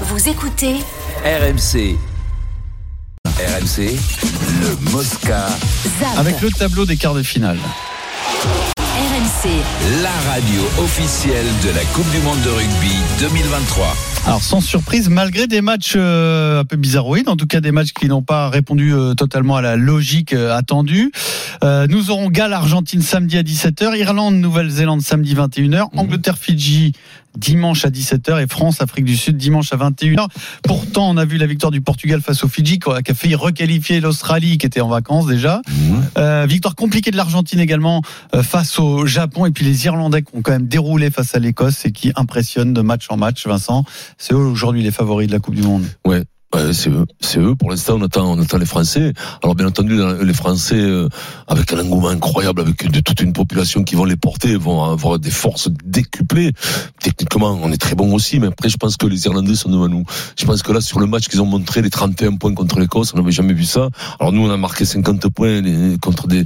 Vous écoutez RMC. RMC, le Mosca. ZAP. Avec le tableau des quarts de finale. RMC. La radio officielle de la Coupe du Monde de rugby 2023. Alors sans surprise, malgré des matchs euh, un peu bizarroïdes, en tout cas des matchs qui n'ont pas répondu euh, totalement à la logique euh, attendue, euh, nous aurons Galles-Argentine samedi à 17h, Irlande-Nouvelle-Zélande samedi 21h, Angleterre-Fidji dimanche à 17h et France-Afrique du Sud dimanche à 21h. Pourtant, on a vu la victoire du Portugal face au Fidji qui a failli requalifier l'Australie qui était en vacances déjà. Euh, victoire compliquée de l'Argentine également euh, face au Japon et puis les Irlandais qui ont quand même déroulé face à l'Écosse et qui impressionnent de match en match. Vincent, c'est eux aujourd'hui les favoris de la Coupe du Monde. Ouais. ouais, c'est eux, eux. Pour l'instant, on attend, on attend les Français. Alors bien entendu, les Français, euh, avec un engouement incroyable, avec de, toute une population qui vont les porter, vont avoir des forces décuplées. Techniquement, on est très bon aussi, mais après, je pense que les Irlandais sont devant nous. Je pense que là, sur le match qu'ils ont montré, les 31 points contre l'Écosse, on n'avait jamais vu ça. Alors nous, on a marqué 50 points contre des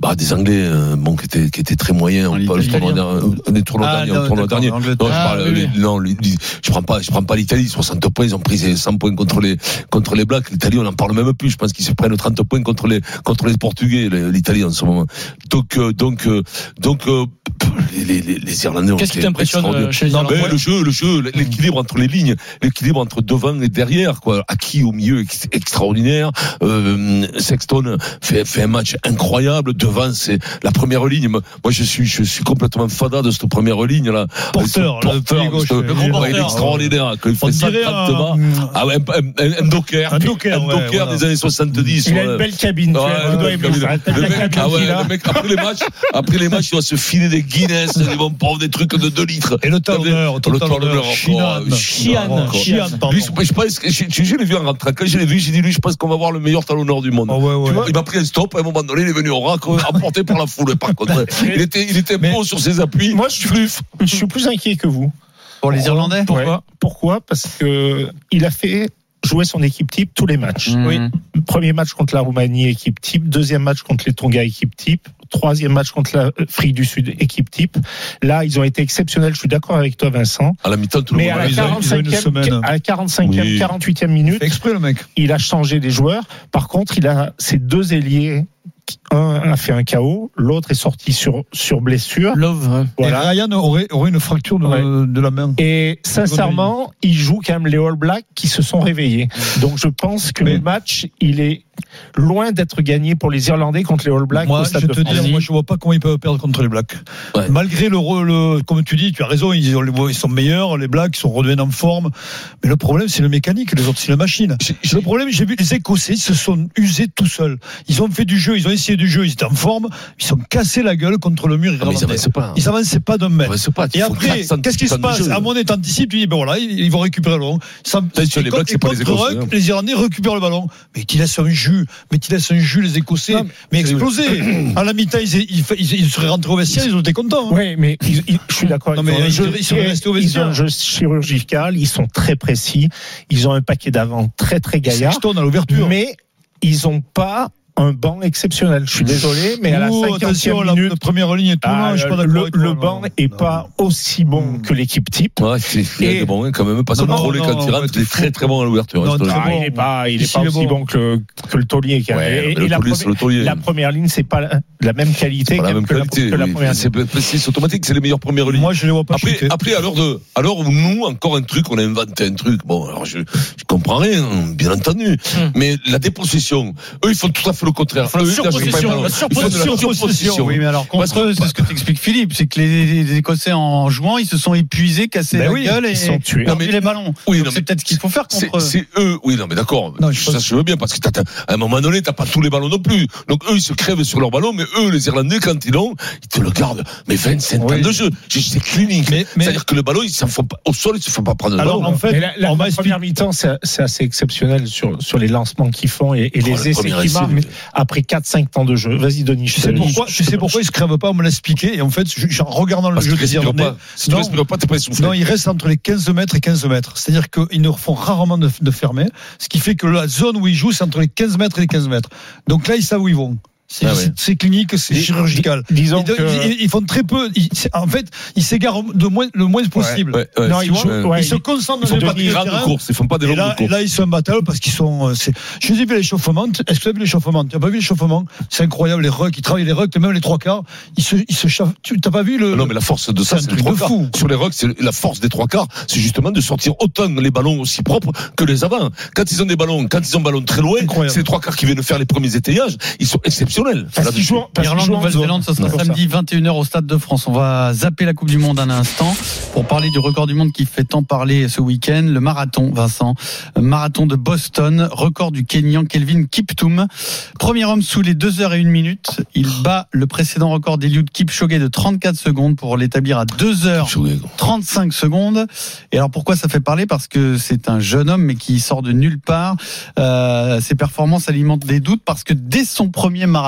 bah, des Anglais, euh, bon, qui étaient, qui étaient très moyens. Du Italien. tournoi dernier, tournois Ah, non, tournoi dernier. Non, je Ah, parle, oui, les- oui. non, les- je prends pas, je prends pas l'Italie, 60 points, ils ont pris 100 points contre les, contre les Blacks. L'Italie, on en parle même plus. Je pense qu'ils se prennent 30 points contre les, contre les Portugais, l'Italie en ce moment. Donc, euh, donc, euh, donc, euh, les, les, les, les Irlandais ont Qu'est-ce qui t'impressionne euh, chez les Non, Irlandais le jeu, le jeu, l'équilibre entre les lignes, l'équilibre entre devant et derrière, quoi. Acquis au milieu, ex- extraordinaire. Euh, Sexton fait, fait un match incroyable. Devant, c'est la première ligne. Moi, je suis, je suis complètement fada de cette première ligne là. Porteur, le gauche, ce- le gros Ouais, il est porteur. extraordinaire. Quand il fait 50 un- bas. Ah ouais, un, un- un docker. Un docker, Un ouais, docker voilà. des années 70. Il a ouais. une belle cabine, le ça. mec- ah a. mec, après les matchs, après les matchs, il va se filer des Guinness, ils vont prendre des trucs de 2 litres. Et le talonneur, Le euh, Chian, Chian, pardon. Lui, je pense que je, l'ai vu en rentrant. Quand je l'ai vu, j'ai dit lui, je pense qu'on va voir le meilleur talonneur du monde. Ah il m'a pris un stop, à un moment donné, il est venu au rack, emporté par la foule, par contre. Il était, il était bon sur ses appuis. Moi, je suis, je suis plus inquiet que vous. Pour les Irlandais Pourquoi? Pourquoi? Parce que il a fait jouer son équipe type tous les matchs. Mhm. Premier match contre la Roumanie, équipe type. Deuxième match contre les Tonga, équipe type. Troisième match contre l'Afrique du Sud, équipe type. Là, ils ont été exceptionnels. Je suis d'accord avec toi, Vincent. À la mi-temps, tout le monde à la a- e ils ont- quarante- ils ont une 45e, semaine. à la 45e, Oui. 48e minute, exprès le mec. il a changé les joueurs. Par contre, il a ses deux ailiers. Un a fait un KO, l'autre est sorti sur, sur blessure. Love. Voilà. Et Ryan aurait, aurait une fracture de, Ouais. de la main. Et sincèrement, il joue quand même les All Blacks qui se sont réveillés. Donc je pense que Mais- le match, il est loin d'être gagné pour les Irlandais contre les All Blacks Moi, au je te dire, moi, je vois pas comment ils peuvent perdre contre les Blacks. Ouais. Malgré le, comme tu dis, tu as raison, ils, ont- ils sont meilleurs, les Blacks, ils sont redevenus en forme. Mais le problème, c'est le mécanique, les autres, c'est la machine. Le problème, j'ai vu les Écossais ils se sont usés tout seuls. Ils ont fait du jeu, ils ont essayé du jeu, ils étaient en forme, ils sont cassés la gueule contre le mur Ah, mais ils irlandais. avançaient pas. Ils avançaient pas d'un mètre. Et après, 400 qu'est-ce qui se passe jeu. À mon état anticipe, tu dis, ben voilà, ils ils vont récupérer le ballon. Les Blacks, c'est pas les Écossais, hein. Les Irlandais récupèrent le ballon. Mais tu laisses un jus. Mais tu laisses un jus, les Écossais. Non, mais exploser. à la mi-temps, ils, ils, ils- ils seraient rentrés au vestiaire, ils ont été contents. hein. Oui, mais je suis d'accord. Ont un ils- jeu- ils sont restés au ils ont un jeu chirurgical, ils sont très précis, ils ont un paquet d'avant très très gaillard, à l'ouverture. mais ils ont pas un banc exceptionnel. Je suis désolé, mais à la 50e attention, la, minute, la première ligne est tout ah, non, je suis pas le, banc est Non. pas aussi bon Hmm. que l'équipe type. Ouais, c'est Et- hein, quand même. Parce Non, que non, Crowley, non, quand il rentre, il est très très bon à l'ouverture. Non, hein. Ah, bon. il est pas, il est pas il est aussi bon. bon que le, que le taulier. Ouais, et, et la, première, le taulier. la première ligne, c'est pas la, la même qualité Pas la que, même que la, qualité. que la oui. première ligne. C'est automatique, c'est les meilleures premières lignes. Moi, je les vois pas Après, après, à l'heure de, où nous, encore un truc, on a inventé un truc. Bon, alors je, je comprends rien, bien entendu. Mais la dépossession, eux, ils font tout à fait le contraire. la surpossession. surpossession. Oui, mais alors Parce contre eux, c'est ce que t'expliques Philippe, c'est que les, les Écossais en jouant, ils se sont épuisés, cassés Ben la oui, gueule et ils sont tués. perdu Non, mais- les ballons. Oui, c'est peut-être ce qu'il faut faire C'est contre eux. c'est eux, oui, non, mais d'accord. Ça, je veux bien, parce que à un moment donné, t'as pas tous les ballons non plus. Donc, eux, ils se crèvent sur leur ballon, mais eux, les Irlandais, quand ils l'ont, ils te le gardent. Mais 25 Oui. ans de jeu. C'est- clinique. C'est-à-dire que le ballon, ils s'en font pas, au sol, ils se font pas prendre le Alors, ballon. en fait, la, première mi-temps, c'est assez exceptionnel sur, sur les lancements qu'ils font et, et Oh, les le essais qu'ils marquent mais- après 4-5 temps de jeu. Vas-y, Denis. Je sais pourquoi, je sais pourquoi ils se crèvent pas, on me l'a expliqué. Et en fait, je- en regardant le Parce jeu des Irlandais, pas. Si tu respires pas, t'es pas essoufflé. Non, ils restent entre les 15 mètres et 15 mètres. C'est-à-dire qu'ils ne font rarement de, de fermer. Ce qui fait que la zone où ils jouent, c'est entre les 15 mètres et les 15 mètres. Donc là, ils savent où ils vont. C'est Ah ouais. c'est- clinique, c'est chirurgical. Disons Ils, de- que. ils- ils font très peu. ils- en fait, ils s'égarent de moins, le moins possible. Ouais, ouais, Non, ils jouent- ils se concentrent font les grandes courses, ils font pas des longues là, courses. là, ils sont en battle parce qu'ils sont. euh, Je les ai vu l'échauffement. Est-ce que tu as vu l'échauffement? Tu n'as pas vu l'échauffement? C'est incroyable, les rucks. Ils travaillent les rucks, même les trois quarts. Ils se, ils se chauffent. Tu n'as pas vu le. Ah Non, mais la force de ça, C'est les trois de quarts. fou. Sur les c'est la force des trois quarts, c'est justement de sortir autant les ballons aussi propres que les avants. Quand ils ont des ballons, quand ils ont un ballon très loin, c'est les trois quarts qui viennent faire les premiers étayages. Ils sont exceptionnels. Parce qu'ils Là-dessus. jouent, parce qu'ils Irlande, jouent en Nouvelle-Zélande, ce sera samedi 21h au Stade de France. On va zapper la Coupe du Monde un instant pour parler du record du monde qui fait tant parler ce week-end, le marathon, Vincent. Marathon de Boston, record du Kenyan Kelvin Kiptoum. Premier homme sous les 2 heures et 1 minute. Il bat le précédent record d'Eliud Kipchoge de 34 secondes pour l'établir à 2 heures 35 secondes. Et alors pourquoi ça fait parler? Parce que c'est un jeune homme mais qui sort de nulle part. Euh, ses performances alimentent des doutes parce que dès son premier marathon,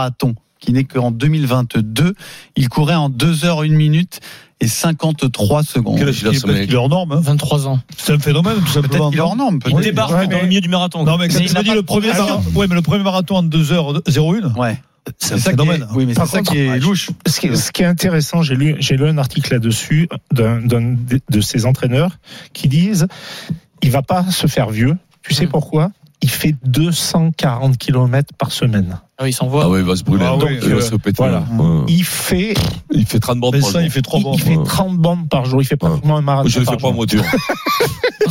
qui n'est qu'en 2022, il courait en 2 heures 1 minute et 53 secondes. Quel âge il a, ce Peut-être mec qu'il est hors norme. hein. 23 ans. C'est un phénomène, tout Peut-être simplement. qu'il est hors norme. Il peut-être. débarque Ouais, dans le milieu du marathon. Non, mais quand Mais tu il n'a dit le premier marathon, ouais, mais le premier marathon en 2h01, Ouais. c'est ça qui est, phénomène. oui, mais c'est ça contre, qui est louche. Ce qui, est, ce qui est intéressant, j'ai lu, j'ai lu un article là-dessus d'un, d'un de- ces entraîneurs qui disent il va pas se faire vieux. Tu sais Mm. pourquoi? Il fait 240 km par semaine. Ah oui, il s'envoie. Ah ouais, il va se brûler. Ah Donc, oui, il va euh, se péter. voilà. Ouais. Il fait, Il fait 30 bornes Mais par ça, jour. il fait 3 il, bons. il fait ouais. 30 bandes par jour. Il fait pratiquement un marathon. Je ne le fais pas en voiture.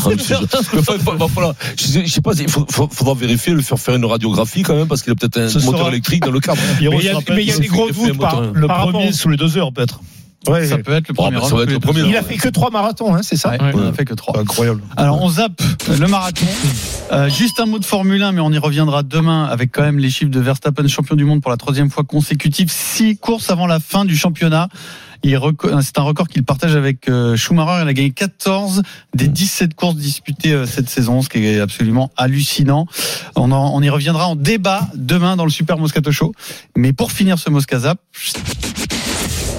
Ah, je sais- va- va je sais- pas, il faudra vérifier, le faire faire une radiographie quand même, parce qu'il a peut-être un Ce moteur sera- électrique dans le cadre. Il Mais il y a, des gros doutes par, moteur. le premier rapport. sous les 2 heures, peut-être. Ouais. Ça peut être le Oh, premier bah, ça va être le premier, deux Il a fait que trois marathons, hein, c'est ça Ouais, Ouais. il a fait que trois. Incroyable. Alors on zappe le marathon. Euh, juste un mot de Formule 1, mais on y reviendra demain avec quand même les chiffres de Verstappen, champion du monde pour la troisième fois consécutive. Six courses avant la fin du championnat. Il reco- C'est un record qu'il partage avec euh, Schumacher. Il a gagné 14 des 17 courses disputées euh, cette saison, ce qui est absolument hallucinant. On, en- on y reviendra en débat demain dans le Super Moscato Show. Mais pour finir ce Moscazap,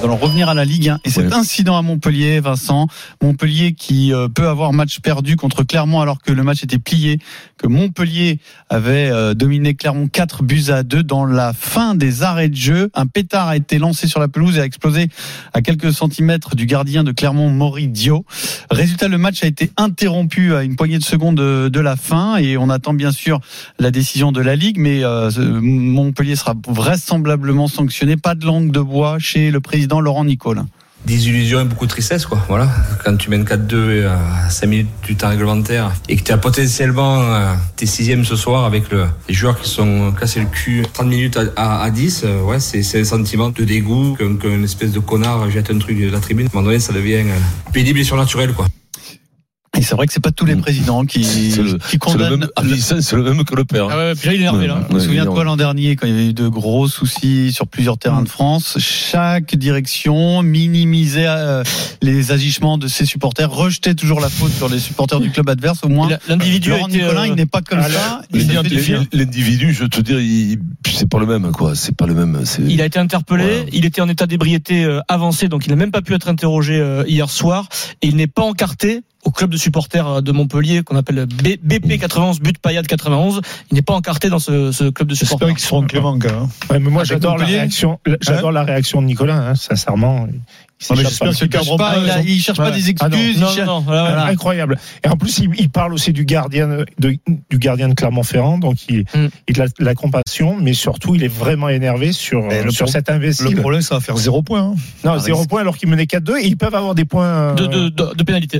nous allons revenir à la Ligue 1 et cet Ouais. incident à Montpellier, Vincent, Montpellier qui euh, peut avoir match perdu contre Clermont alors que le match était plié, que Montpellier avait euh, dominé Clermont 4 buts à 2 dans la fin des arrêts de jeu. Un pétard a été lancé sur la pelouse et a explosé à quelques centimètres du gardien de Clermont, Maury Dio. Résultat, le match a été interrompu à une poignée de secondes de, la fin et on attend bien sûr la décision de la Ligue, mais euh, Montpellier sera vraisemblablement sanctionné. Pas de langue de bois chez le président Laurent Nicole. des illusions et beaucoup de tristesse quoi. Voilà. Quand tu mènes 4-2 à 5 minutes du temps réglementaire et que tu as potentiellement euh, tes sixièmes ce soir avec le, les joueurs qui sont cassés le cul 30 minutes à, à, à 10 euh, ouais c'est un sentiment de dégoût qu'un espèce de connard jette un truc de la tribune. À un moment donné ça devient euh, pénible et surnaturel quoi Et c'est vrai que c'est pas tous les Mm. présidents qui, le- qui C'est le condamnent. c'est le même que le père. Ah ouais, puis là, il est énervé, là. Je me Ouais, souviens de toi l'an dernier quand il y avait eu de gros soucis sur plusieurs terrains de France. Chaque direction minimisait euh, les agissements de ses supporters, rejetait toujours la faute sur les supporters du club adverse. Au moins, L'individu a Laurent été, Nicolin, euh, il n'est pas comme ah, ça. L'individu- je veux te dire, il- c'est pas le même, quoi. C'est pas le même. Il a été interpellé, Voilà. il était en état d'ébriété euh, avancé, donc il n'a même pas pu être interrogé euh, hier soir, et il n'est pas encarté au club de supporters euh, de Montpellier qu'on appelle BP 91, but Payade 91. Il n'est pas encarté dans ce, ce club de supporters. J'espère qu'ils seront cléments, quand même. Ouais, mais moi, j'adore la réaction, j'adore la réaction de Nicolas, hein, sincèrement. Il qu'ils Il cherche pas, il, a- il cherche pas Ouais. des Ah non. excuses. il Non, cherche- non, non, voilà, voilà. Incroyable. Et en plus, il, il parle aussi du gardien de, du gardien de Clermont-Ferrand, donc il, Mm. il a de la compassion, mais surtout, il est vraiment énervé sur, le sur pro- cet imbécile. Le problème, ça va faire zéro point. hein. non, zéro point alors qu'il menait 4-2 et ils peuvent avoir des points. euh, De, de, de, de pénalité.